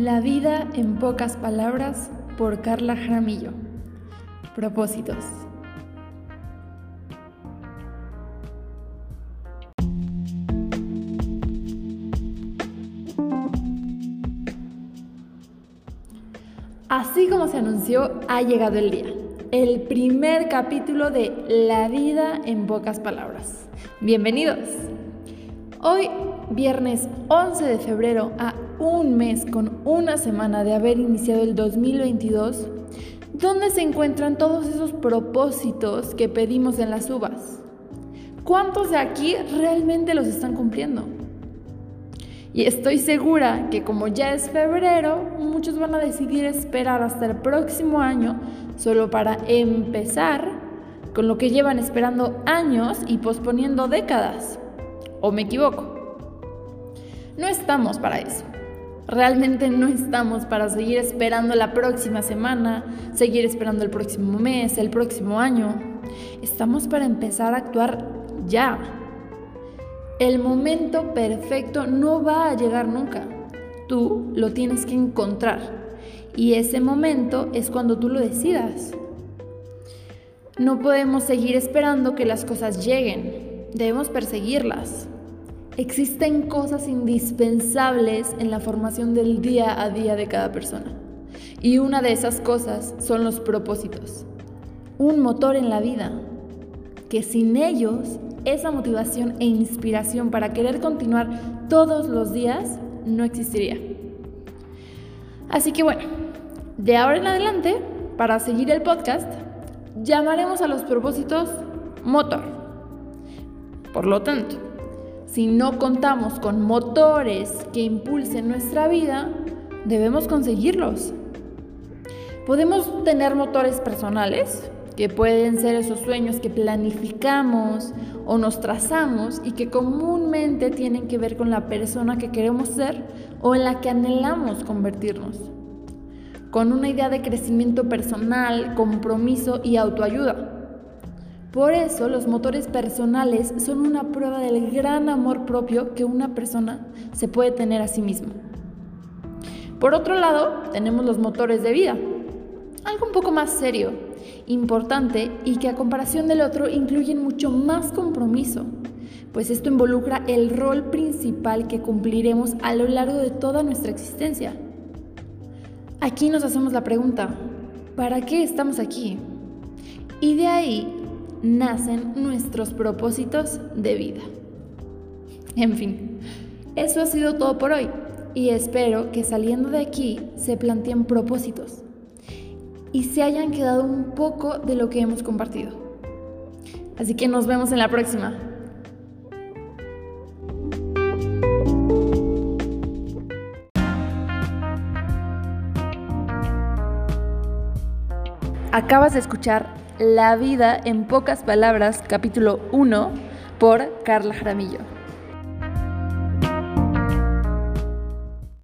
La vida en pocas palabras por Carla Jaramillo. Propósitos. Así como se anunció, ha llegado el día. El primer capítulo de La vida en pocas palabras. Bienvenidos. Hoy, viernes 11 de febrero, a un mes con una semana de haber iniciado el 2022, ¿dónde se encuentran todos esos propósitos que pedimos en las uvas? ¿Cuántos de aquí realmente los están cumpliendo? Y estoy segura que como ya es febrero, muchos van a decidir esperar hasta el próximo año solo para empezar con lo que llevan esperando años y posponiendo décadas. ¿O me equivoco? No estamos para eso. Realmente no estamos para seguir esperando la próxima semana, seguir esperando el próximo mes, el próximo año. Estamos para empezar a actuar ya. El momento perfecto no va a llegar nunca. Tú lo tienes que encontrar. Y ese momento es cuando tú lo decidas. No podemos seguir esperando que las cosas lleguen. Debemos perseguirlas. Existen cosas indispensables en la formación del día a día de cada persona. Y una de esas cosas son los propósitos. Un motor en la vida, que sin ellos, esa motivación e inspiración para querer continuar todos los días no existiría. Así que bueno, de ahora en adelante, para seguir el podcast, llamaremos a los propósitos motor. Por lo tanto, si no contamos con motores que impulsen nuestra vida, debemos conseguirlos. Podemos tener motores personales, que pueden ser esos sueños que planificamos o nos trazamos y que comúnmente tienen que ver con la persona que queremos ser o en la que anhelamos convertirnos. Con una idea de crecimiento personal, compromiso y autoayuda. Por eso los motores personales son una prueba del gran amor propio que una persona se puede tener a sí misma. Por otro lado, tenemos los motores de vida, algo un poco más serio, importante y que a comparación del otro incluyen mucho más compromiso, pues esto involucra el rol principal que cumpliremos a lo largo de toda nuestra existencia. Aquí nos hacemos la pregunta, ¿para qué estamos aquí? Y de ahí nacen nuestros propósitos de vida. En fin, eso ha sido todo por hoy y espero que saliendo de aquí se planteen propósitos y se hayan quedado un poco de lo que hemos compartido. Así que nos vemos en la próxima. Acabas de escuchar La vida en pocas palabras, capítulo 1, por Carla Jaramillo.